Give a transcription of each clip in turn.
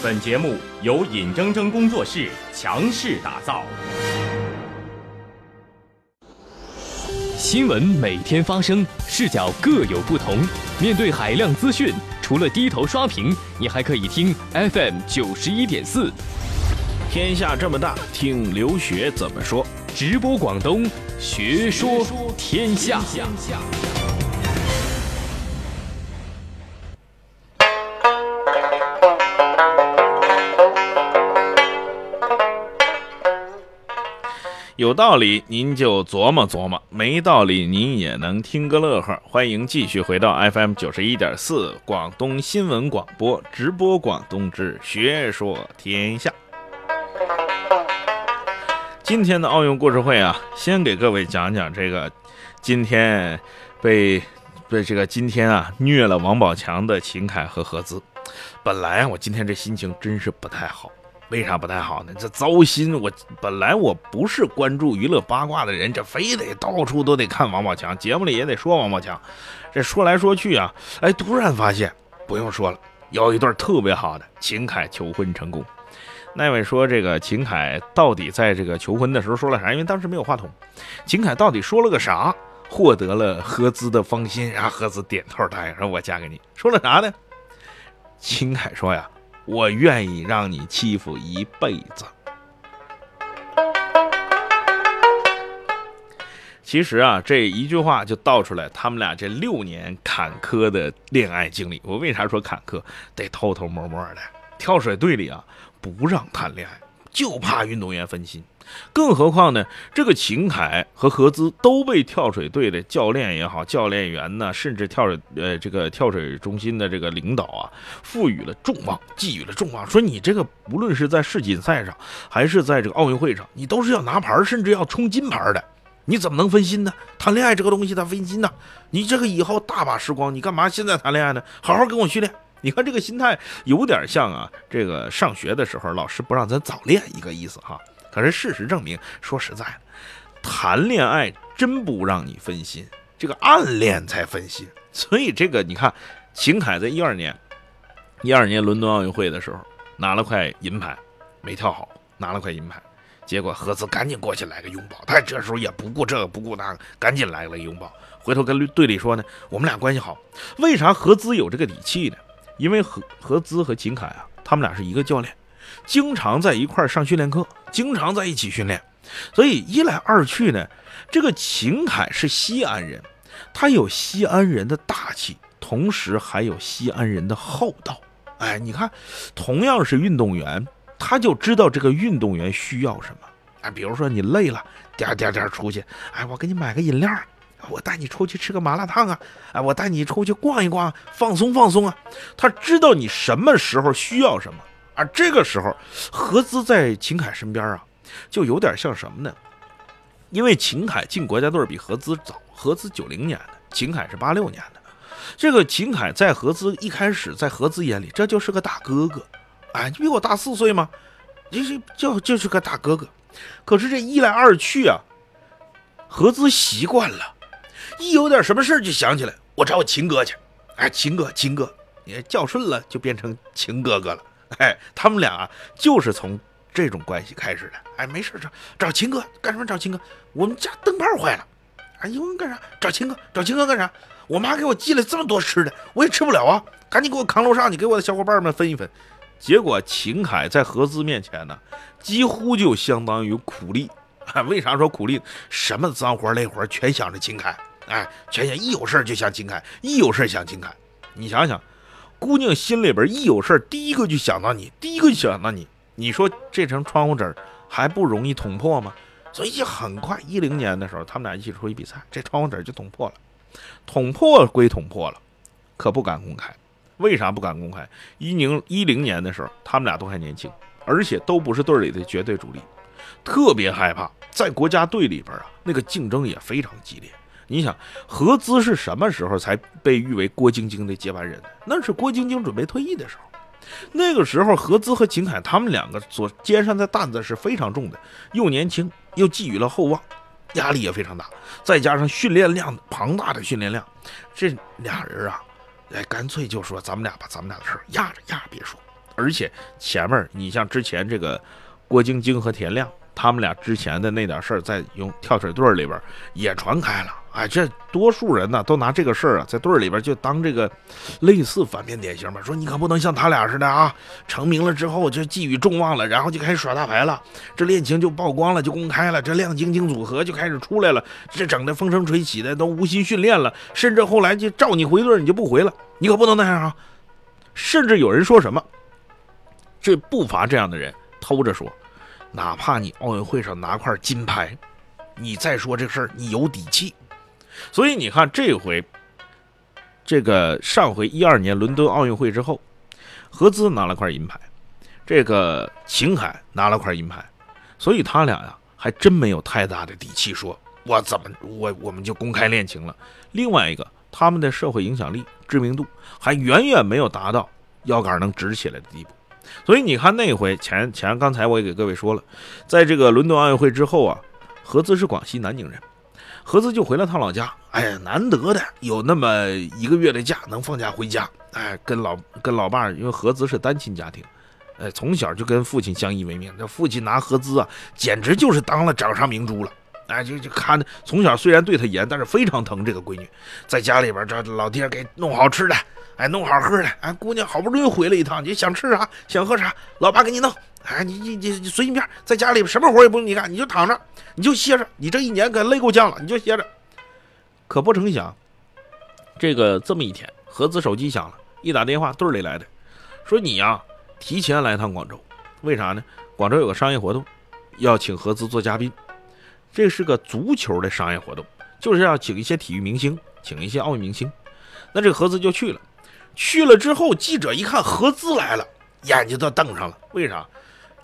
本节目由尹铮铮工作室强势打造。新闻每天发生，视角各有不同。面对海量资讯，除了低头刷屏，你还可以听 FM 九十一点四。天下这么大，听刘学怎么说。直播广东，学说天下。有道理您就琢磨琢磨，没道理您也能听个乐呵。欢迎继续回到 FM 九十一点四广东新闻广播直播广东之学说天下。今天的奥运故事会啊，先给各位讲讲这个今天被被这个今天啊虐了王宝强的秦凯和何姿。本来我今天这心情真是不太好。为啥不太好呢？这糟心！我本来我不是关注娱乐八卦的人，这非得到处都得看王宝强，节目里也得说王宝强。这说来说去啊，哎，突然发现不用说了，有一对特别好的秦凯求婚成功。那位说这个秦凯到底在这个求婚的时候说了啥？因为当时没有话筒。秦凯到底说了个啥，获得了何姿的芳心？然后何姿点头答应说：“我嫁给你。”说了啥呢？秦凯说呀。我愿意让你欺负一辈子。其实啊，这一句话就道出来他们俩这六年坎坷的恋爱经历。我为啥说坎坷？得偷偷摸摸的。跳水队里啊，不让谈恋爱，就怕运动员分心。更何况呢？这个秦凯和何姿都被跳水队的教练也好，教练员呢，甚至跳水呃这个跳水中心的这个领导啊，赋予了重望，寄予了重望，说你这个无论是在世锦赛上，还是在这个奥运会上，你都是要拿牌，甚至要冲金牌的，你怎么能分心呢？谈恋爱这个东西它分心呐，你这个以后大把时光，你干嘛现在谈恋爱呢？好好跟我训练。你看这个心态有点像啊，这个上学的时候老师不让咱早恋一个意思哈。可是事实证明，说实在的，谈恋爱真不让你分心，这个暗恋才分心。所以这个你看，秦凯在一二年，一二年伦敦奥运会的时候拿了块银牌，没跳好，拿了块银牌，结果何姿赶紧过去来个拥抱，他这时候也不顾这个不顾那个，赶紧来了个拥抱，回头跟队里说呢，我们俩关系好。为啥何姿有这个底气呢？因为何何姿和秦凯啊，他们俩是一个教练。经常在一块上训练课，经常在一起训练，所以一来二去呢，这个秦凯是西安人，他有西安人的大气，同时还有西安人的厚道。哎，你看，同样是运动员，他就知道这个运动员需要什么。哎，比如说你累了，颠颠颠出去，哎，我给你买个饮料，我带你出去吃个麻辣烫啊，哎，我带你出去逛一逛，放松放松啊。他知道你什么时候需要什么。而这个时候，何姿在秦凯身边啊，就有点像什么呢？因为秦凯进国家队比何姿早，何姿九零年的，秦凯是八六年的。这个秦凯在何姿一开始，在何姿眼里，这就是个大哥哥。哎，你比我大四岁吗？就是就就是个大哥哥。可是这一来二去啊，何姿习惯了，一有点什么事就想起来，我找我秦哥去。哎，秦哥，秦哥，你叫顺了就变成秦哥哥了。哎，他们俩啊，就是从这种关系开始的。哎，没事找找秦哥干什么？找秦哥，我们家灯泡坏了。哎，有人干啥？找秦哥，找秦哥干啥？我妈给我寄了这么多吃的，我也吃不了啊！赶紧给我扛楼上去，给我的小伙伴们分一分。结果秦凯在何姿面前呢，几乎就相当于苦力。为啥说苦力？什么脏活累活全想着秦凯。哎，全想一有事就想金凯，一有事想金凯。你想想。姑娘心里边一有事第一个就想到你，第一个就想到你。你说这层窗户纸还不容易捅破吗？所以很快，一零年的时候，他们俩一起出去比赛，这窗户纸就捅破了。捅破归捅破了，可不敢公开。为啥不敢公开？一零一零年的时候，他们俩都还年轻，而且都不是队里的绝对主力，特别害怕在国家队里边啊，那个竞争也非常激烈。你想何姿是什么时候才被誉为郭晶晶的接班人？那是郭晶晶准备退役的时候。那个时候，何姿和秦凯他们两个所肩上的担子是非常重的，又年轻又寄予了厚望，压力也非常大。再加上训练量庞大的训练量，这俩人啊，哎，干脆就说咱们俩把咱们俩的事压着压着别说。而且前面你像之前这个郭晶晶和田亮，他们俩之前的那点事儿，在用跳水队里边也传开了。哎，这多数人呢都拿这个事儿啊，在队里边就当这个类似反面典型吧，说你可不能像他俩似的啊，成名了之后就寄予众望了，然后就开始耍大牌了，这恋情就曝光了，就公开了，这亮晶晶组合就开始出来了，这整的风生水起的，都无心训练了，甚至后来就召你回队，你就不回了，你可不能那样啊！甚至有人说什么，这不乏这样的人偷着说，哪怕你奥运会上拿块金牌，你再说这事儿，你有底气。所以你看，这回这个上回一二年伦敦奥运会之后，何姿拿了块银牌，这个秦海拿了块银牌，所以他俩呀还真没有太大的底气说，我怎么我我们就公开恋情了。另外一个，他们的社会影响力、知名度还远远没有达到腰杆能直起来的地步。所以你看那回前前刚才我也给各位说了，在这个伦敦奥运会之后啊，何姿是广西南宁人。何姿就回了趟老家，哎呀，难得的有那么一个月的假能放假回家，哎，跟老跟老爸，因为何姿是单亲家庭，哎，从小就跟父亲相依为命，这父亲拿何姿啊，简直就是当了掌上明珠了，哎，就就看从小虽然对他严，但是非常疼这个闺女，在家里边这老爹给弄好吃的，哎，弄好喝的，哎，姑娘好不容易回来一趟，你想吃啥想喝啥，老爸给你弄。哎，你你你你随心便，在家里什么活也不用你干，你就躺着，你就歇着。你这一年可累够呛了，你就歇着。可不成想，这个这么一天，何子手机响了，一打电话，队里来的，说你呀提前来趟广州，为啥呢？广州有个商业活动，要请何子做嘉宾。这是个足球的商业活动，就是要请一些体育明星，请一些奥运明星。那这何子就去了，去了之后，记者一看何子来了，眼睛都瞪上了，为啥？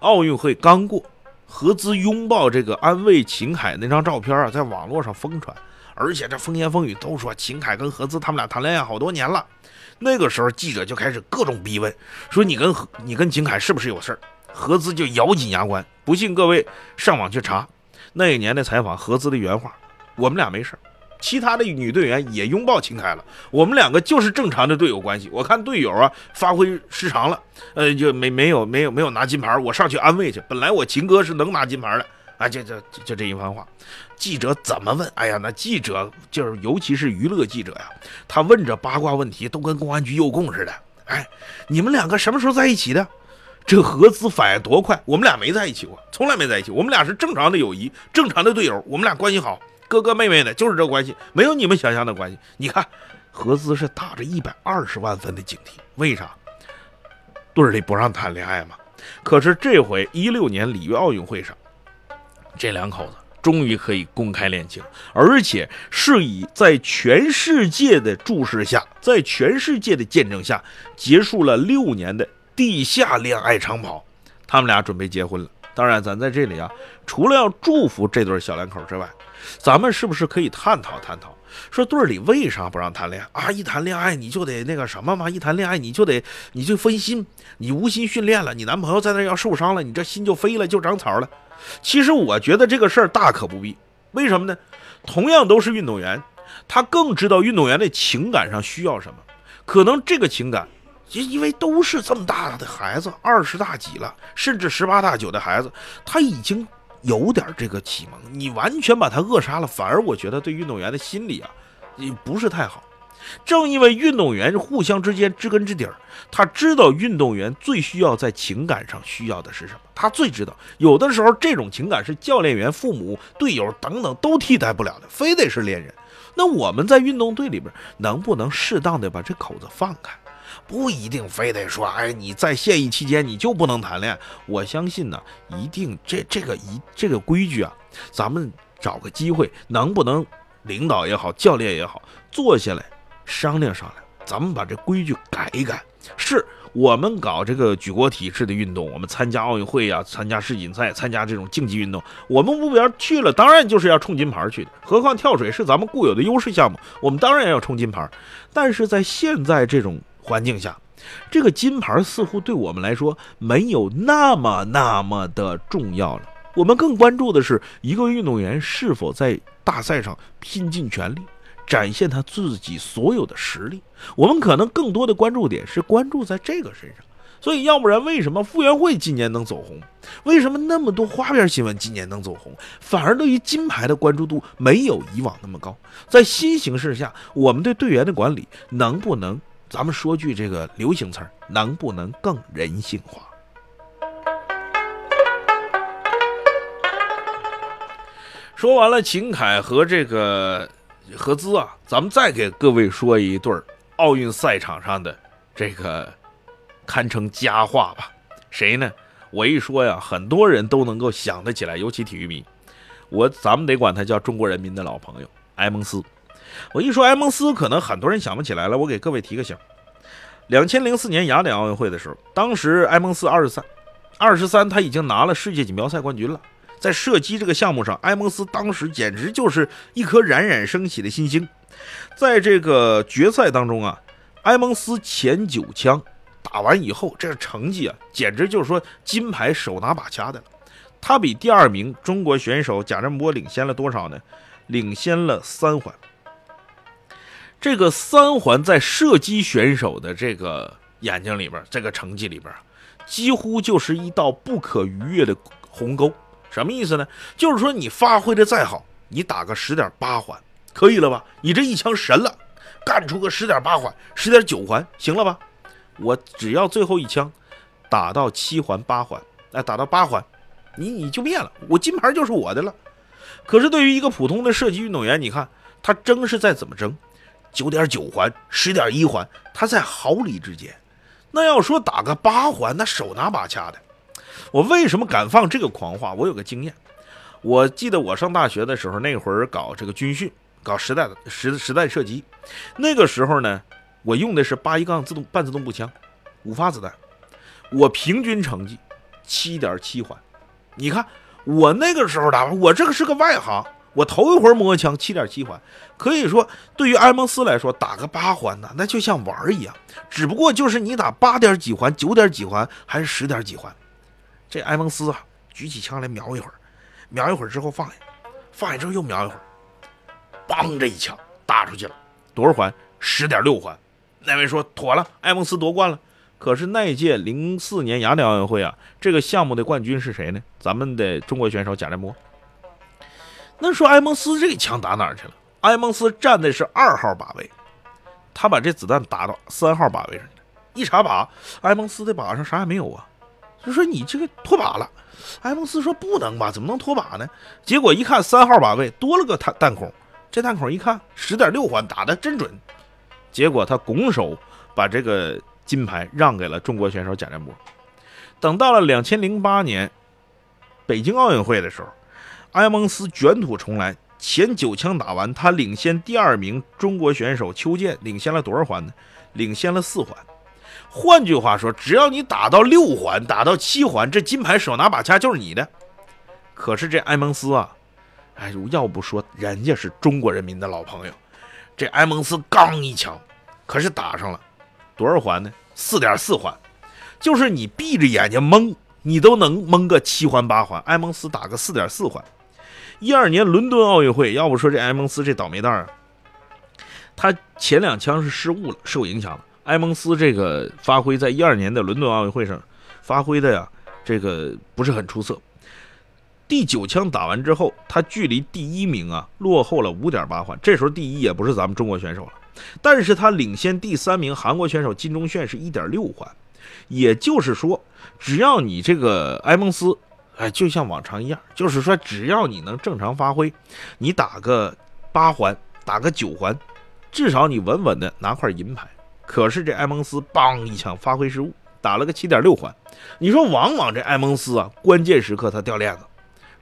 奥运会刚过，何姿拥抱这个安慰秦凯那张照片啊，在网络上疯传，而且这风言风语都说秦凯跟何姿他们俩谈恋爱好多年了。那个时候记者就开始各种逼问，说你跟你跟秦凯是不是有事儿？何姿就咬紧牙关，不信各位上网去查那一年的采访，何姿的原话：我们俩没事。其他的女队员也拥抱秦凯了，我们两个就是正常的队友关系。我看队友啊发挥失常了，呃，就没没有没有没有拿金牌，我上去安慰去。本来我秦哥是能拿金牌的，啊，就就就这一番话。记者怎么问？哎呀，那记者就是尤其是娱乐记者呀，他问这八卦问题都跟公安局诱供似的。哎，你们两个什么时候在一起的？这何姿反应多快？我们俩没在一起过，从来没在一起。我们俩是正常的友谊，正常的队友，我们俩关系好。哥哥妹妹的，就是这关系，没有你们想象的关系。你看，何姿是打着一百二十万分的警惕，为啥？队里不让谈恋爱嘛。可是这回一六年里约奥运会上，这两口子终于可以公开恋情，而且是以在全世界的注视下，在全世界的见证下，结束了六年的地下恋爱长跑。他们俩准备结婚了。当然，咱在这里啊，除了要祝福这对小两口之外，咱们是不是可以探讨探讨，说队里为啥不让谈恋爱啊？一谈恋爱你就得那个什么吗？一谈恋爱你就得你就分心，你无心训练了，你男朋友在那要受伤了，你这心就飞了，就长草了。其实我觉得这个事儿大可不必，为什么呢？同样都是运动员，他更知道运动员的情感上需要什么。可能这个情感，因因为都是这么大的孩子，二十大几了，甚至十八大九的孩子，他已经。有点这个启蒙，你完全把他扼杀了，反而我觉得对运动员的心理啊，也不是太好。正因为运动员互相之间知根知底儿，他知道运动员最需要在情感上需要的是什么，他最知道。有的时候这种情感是教练员、父母、队友等等都替代不了的，非得是恋人。那我们在运动队里边能不能适当的把这口子放开？不一定非得说，哎，你在现役期间你就不能谈恋爱。我相信呢，一定这这个一这个规矩啊，咱们找个机会，能不能领导也好，教练也好，坐下来商量商量，咱们把这规矩改一改。是我们搞这个举国体制的运动，我们参加奥运会呀，参加世锦赛，参加这种竞技运动，我们目标去了，当然就是要冲金牌去的。何况跳水是咱们固有的优势项目，我们当然要冲金牌。但是在现在这种环境下，这个金牌似乎对我们来说没有那么那么的重要了。我们更关注的是一个运动员是否在大赛上拼尽全力，展现他自己所有的实力。我们可能更多的关注点是关注在这个身上。所以要不然为什么傅园慧今年能走红？为什么那么多花边新闻今年能走红，反而对于金牌的关注度没有以往那么高？在新形势下，我们对队员的管理能不能，咱们说句这个流行词儿，能不能更人性化？说完了秦凯和这个何姿啊，咱们再给各位说一对儿奥运赛场上的这个堪称佳话吧。谁呢？我一说呀，很多人都能够想得起来，尤其体育迷。我咱们得管他叫中国人民的老朋友埃蒙斯。我一说埃蒙斯，可能很多人想不起来了。我给各位提个醒：两千零四年雅典奥运会的时候，当时埃蒙斯二十三，二十三他已经拿了世界锦标赛冠军了。在射击这个项目上，埃蒙斯当时简直就是一颗冉冉升起的新星。在这个决赛当中啊，埃蒙斯前九枪打完以后，这个成绩啊，简直就是说金牌手拿把掐的了。他比第二名中国选手贾振波领先了多少呢？领先了三环。这个三环在射击选手的这个眼睛里边，这个成绩里边，几乎就是一道不可逾越的鸿沟。什么意思呢？就是说你发挥的再好，你打个十点八环，可以了吧？你这一枪神了，干出个十点八环、十点九环，行了吧？我只要最后一枪打到七环、八环，哎，打到八环，你你就灭了，我金牌就是我的了。可是对于一个普通的射击运动员，你看他争是在怎么争？九点九环、十点一环，它在毫厘之间。那要说打个八环，那手拿把掐的。我为什么敢放这个狂话？我有个经验，我记得我上大学的时候，那会儿搞这个军训，搞实弹实实弹射击，那个时候呢，我用的是八一杠自动半自动步枪，五发子弹，我平均成绩七点七环。你看我那个时候打，我这个是个外行，我头一回摸枪，七点七环，可以说对于埃蒙斯来说，打个八环呢，那就像玩一样，只不过就是你打八点几环、九点几环还是十点几环。这埃蒙斯啊，举起枪来瞄一会儿，瞄一会儿之后放下，放下之后又瞄一会儿，梆，这一枪打出去了，多少环？十点六环。那位说妥了，埃蒙斯夺冠了。可是那一届零四年雅典奥运会啊，这个项目的冠军是谁呢？咱们的中国选手贾振波。那说埃蒙斯这个枪打哪儿去了？埃蒙斯站的是二号靶位，他把这子弹打到三号靶位上了。一查靶，埃蒙斯的靶上啥也没有啊。就说你这个脱靶了，埃蒙斯说不能吧？怎么能脱靶呢？结果一看三号靶位多了个弹弹孔，这弹孔一看十点六环打的真准，结果他拱手把这个金牌让给了中国选手贾振波。等到了两千零八年北京奥运会的时候，埃蒙斯卷土重来，前九枪打完，他领先第二名中国选手邱健，领先了多少环呢？领先了四环。换句话说，只要你打到六环，打到七环，这金牌手拿把掐就是你的。可是这埃蒙斯啊，哎呦，要不说人家是中国人民的老朋友，这埃蒙斯刚一枪，可是打上了多少环呢？四点四环，就是你闭着眼睛蒙，你都能蒙个七环八环。埃蒙斯打个四点四环。一二年伦敦奥运会，要不说这埃蒙斯这倒霉蛋儿，他前两枪是失误了，受影响了。埃蒙斯这个发挥在一二年的伦敦奥运会上发挥的呀，这个不是很出色。第九枪打完之后，他距离第一名啊落后了五点八环。这时候第一也不是咱们中国选手了，但是他领先第三名韩国选手金钟铉是一点六环。也就是说，只要你这个埃蒙斯，哎，就像往常一样，就是说只要你能正常发挥，你打个八环，打个九环，至少你稳稳的拿块银牌。可是这埃蒙斯梆一枪发挥失误，打了个七点六环。你说往往这埃蒙斯啊，关键时刻他掉链子。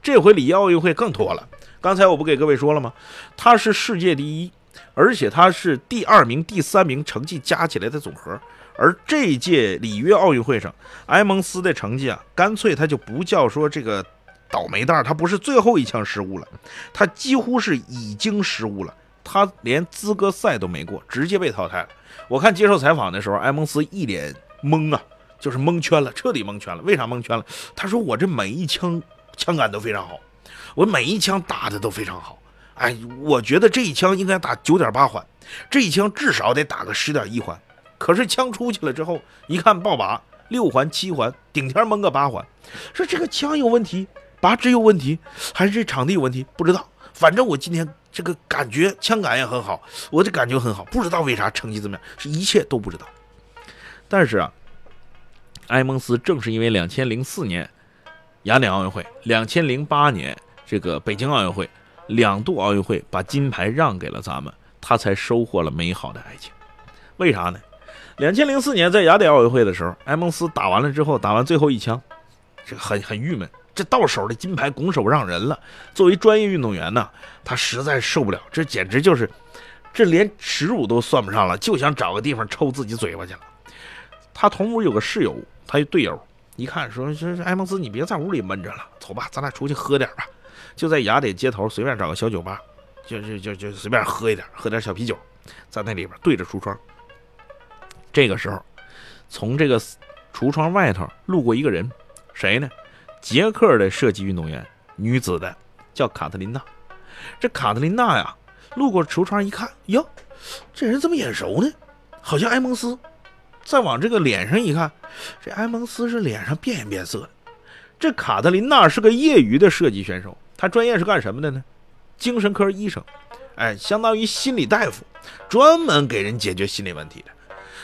这回里约奥运会更拖了。刚才我不给各位说了吗？他是世界第一，而且他是第二名、第三名成绩加起来的总和。而这届里约奥运会上，埃蒙斯的成绩啊，干脆他就不叫说这个倒霉蛋，他不是最后一枪失误了，他几乎是已经失误了。他连资格赛都没过，直接被淘汰了。我看接受采访的时候，埃蒙斯一脸懵啊，就是蒙圈了，彻底蒙圈了。为啥蒙圈了？他说：“我这每一枪枪感都非常好，我每一枪打的都非常好。哎，我觉得这一枪应该打九点八环，这一枪至少得打个十点一环。可是枪出去了之后，一看爆靶，六环、七环，顶天蒙个八环。说这个枪有问题，靶纸有问题，还是这场地有问题？不知道。反正我今天这个感觉枪感也很好，我的感觉很好，不知道为啥成绩怎么样，是一切都不知道。但是啊，埃蒙斯正是因为两千零四年雅典奥运会，两千零八年这个北京奥运会两度奥运会把金牌让给了咱们，他才收获了美好的爱情。为啥呢？两千零四年在雅典奥运会的时候，埃蒙斯打完了之后，打完最后一枪，这个很很郁闷。这到手的金牌拱手让人了。作为专业运动员呢，他实在受不了，这简直就是，这连耻辱都算不上了，就想找个地方抽自己嘴巴去了。他同屋有个室友，他一队友一看说：“说埃蒙斯，你别在屋里闷着了，走吧，咱俩出去喝点吧。”就在雅典街头随便找个小酒吧，就就就就随便喝一点，喝点小啤酒，在那里边对着橱窗。这个时候，从这个橱窗外头路过一个人，谁呢？捷克的射击运动员，女子的，叫卡特琳娜。这卡特琳娜呀，路过橱窗一看，哟，这人怎么眼熟呢？好像埃蒙斯。再往这个脸上一看，这埃蒙斯是脸上变颜变色。这卡特琳娜是个业余的射击选手，她专业是干什么的呢？精神科医生，哎，相当于心理大夫，专门给人解决心理问题的。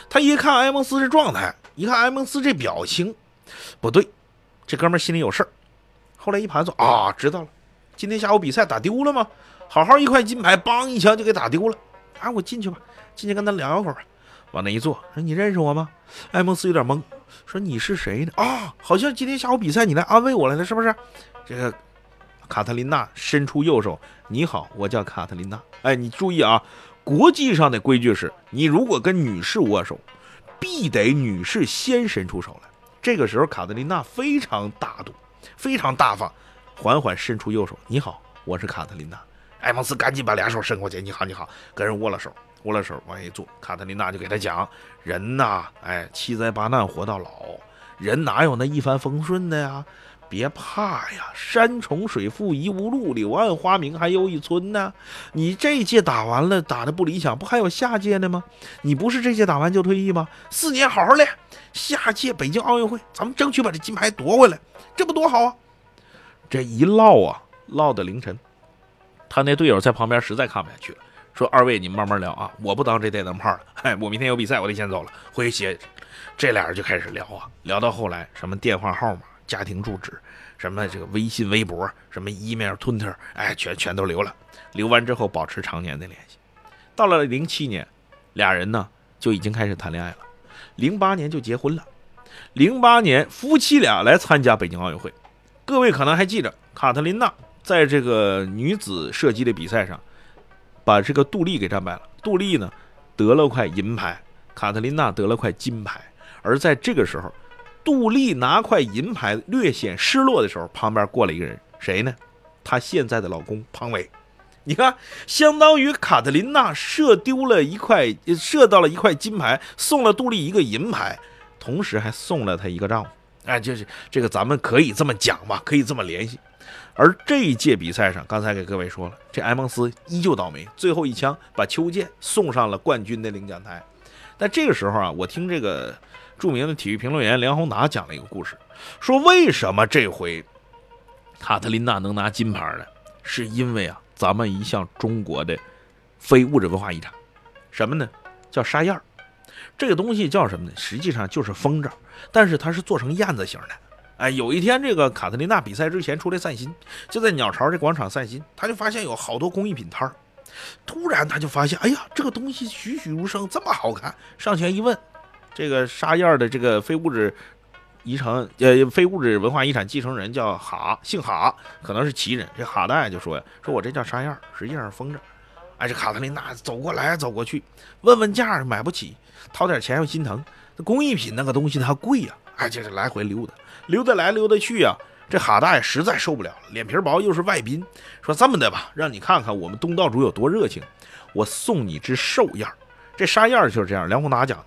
他一看埃蒙斯这状态，一看埃蒙斯这表情，不对，这哥们心里有事儿。后来一盘算啊，知道了，今天下午比赛打丢了吗？好好一块金牌，梆一枪就给打丢了。啊，我进去吧，进去跟他聊一会儿。往那一坐，说你认识我吗？埃蒙斯有点懵，说你是谁呢？啊，好像今天下午比赛你来安慰我来了，是不是？这个卡特琳娜伸出右手，你好，我叫卡特琳娜。哎，你注意啊。国际上的规矩是，你如果跟女士握手，必得女士先伸出手来。这个时候，卡特琳娜非常大度，非常大方，缓缓伸出右手：“你好，我是卡特琳娜。”埃蒙斯赶紧把俩手伸过去：“你好，你好。”跟人握了手，握了手往下一坐。卡特琳娜就给他讲：“人呐，哎，七灾八难活到老，人哪有那一帆风顺的呀？”别怕呀，山重水复疑无路，柳暗花明还又一村呢。你这届打完了，打的不理想，不还有下届的吗？你不是这届打完就退役吗？四年好好练，下届北京奥运会咱们争取把这金牌夺回来，这不多好啊！这一唠啊，唠到凌晨，他那队友在旁边实在看不下去了，说：“二位你们慢慢聊啊，我不当这电灯泡了。嗨，我明天有比赛，我得先走了，回去歇。”这俩人就开始聊啊，聊到后来什么电话号码。家庭住址，什么这个微信、微博，什么 email、Twitter，哎，全全都留了。留完之后，保持常年的联系。到了零七年，俩人呢就已经开始谈恋爱了。零八年就结婚了。零八年，夫妻俩来参加北京奥运会。各位可能还记着，卡特琳娜在这个女子射击的比赛上，把这个杜丽给战败了。杜丽呢得了块银牌，卡特琳娜得了块金牌。而在这个时候，杜丽拿块银牌略显失落的时候，旁边过来一个人，谁呢？她现在的老公庞伟。你看，相当于卡特琳娜射丢了一块，射到了一块金牌，送了杜丽一个银牌，同时还送了她一个丈夫。哎，就是这个，咱们可以这么讲吧，可以这么联系。而这一届比赛上，刚才给各位说了，这埃蒙斯依旧倒霉，最后一枪把邱健送上了冠军的领奖台。但这个时候啊，我听这个。著名的体育评论员梁宏达讲了一个故事，说为什么这回卡特琳娜能拿金牌呢？是因为啊，咱们一项中国的非物质文化遗产，什么呢？叫沙燕。这个东西叫什么呢？实际上就是风筝，但是它是做成燕子形的。哎，有一天这个卡特琳娜比赛之前出来散心，就在鸟巢这广场散心，他就发现有好多工艺品摊儿。突然他就发现，哎呀，这个东西栩栩如生，这么好看，上前一问。这个沙燕的这个非物质遗产，呃，非物质文化遗产继承人叫哈，姓哈，可能是旗人。这哈大爷就说呀：“说我这叫沙燕，实际上是风筝。”哎，这卡特琳娜走过来走过去，问问价，买不起，掏点钱又心疼。那工艺品那个东西它贵呀，哎，就是来回溜达，溜达来溜达去呀。这哈大爷实在受不了了，脸皮薄又是外宾，说这么的吧，让你看看我们东道主有多热情，我送你只寿燕。这沙燕就是这样，梁宏达讲的。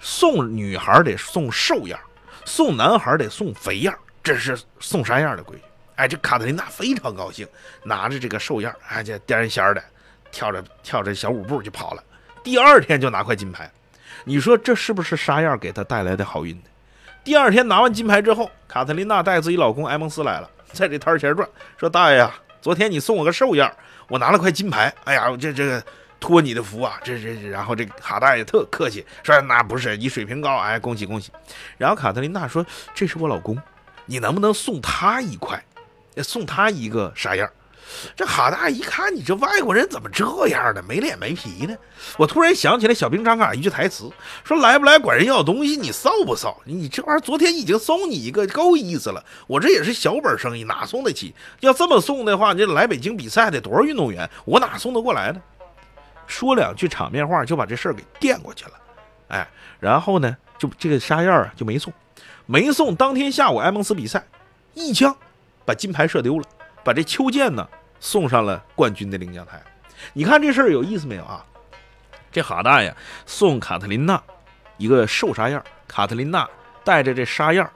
送女孩得送瘦样，送男孩得送肥样，这是送啥样的规矩？哎，这卡特琳娜非常高兴，拿着这个瘦样，哎，这颠仙的，跳着跳着小舞步就跑了。第二天就拿块金牌，你说这是不是沙样给她带来的好运？第二天拿完金牌之后，卡特琳娜带自己老公埃蒙斯来了，在这摊前转，说：“大爷呀，昨天你送我个瘦样，我拿了块金牌。哎呀，这这个托你的福啊，这这。然后这卡大爷特客气，说：那不是你水平高，哎，恭喜恭喜。然后卡特琳娜说：这是我老公，你能不能送他一块，送他一个啥样？”这哈大一看，你这外国人怎么这样呢？没脸没皮呢？我突然想起来小兵张嘎一句台词，说来不来管人要东西，你臊不臊？你这玩意儿昨天已经送你一个，够意思了。我这也是小本生意，哪送得起？要这么送的话，你这来北京比赛的多少运动员，我哪送得过来呢？说两句场面话就把这事儿给垫过去了。哎，然后呢，就这个沙燕啊就没送，没送。当天下午埃蒙斯比赛，一枪把金牌射丢了，把这邱健呢。送上了冠军的领奖台，你看这事儿有意思没有啊？这哈大爷送卡特琳娜一个寿沙样，卡特琳娜带着这沙样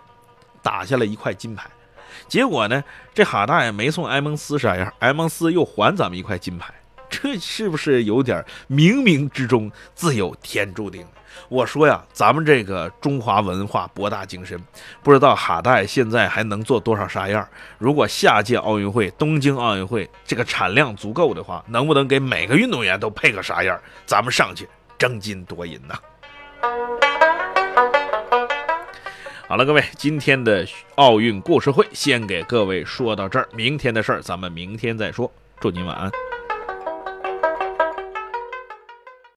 打下了一块金牌。结果呢，这哈大爷没送埃蒙斯沙样，埃蒙斯又还咱们一块金牌，这是不是有点冥冥之中自有天注定？我说呀，咱们这个中华文化博大精深，不知道哈代现在还能做多少沙样。如果下届奥运会、东京奥运会这个产量足够的话，能不能给每个运动员都配个啥样？咱们上去争金夺银呐！好了，各位，今天的奥运故事会先给各位说到这儿，明天的事儿咱们明天再说。祝您晚安。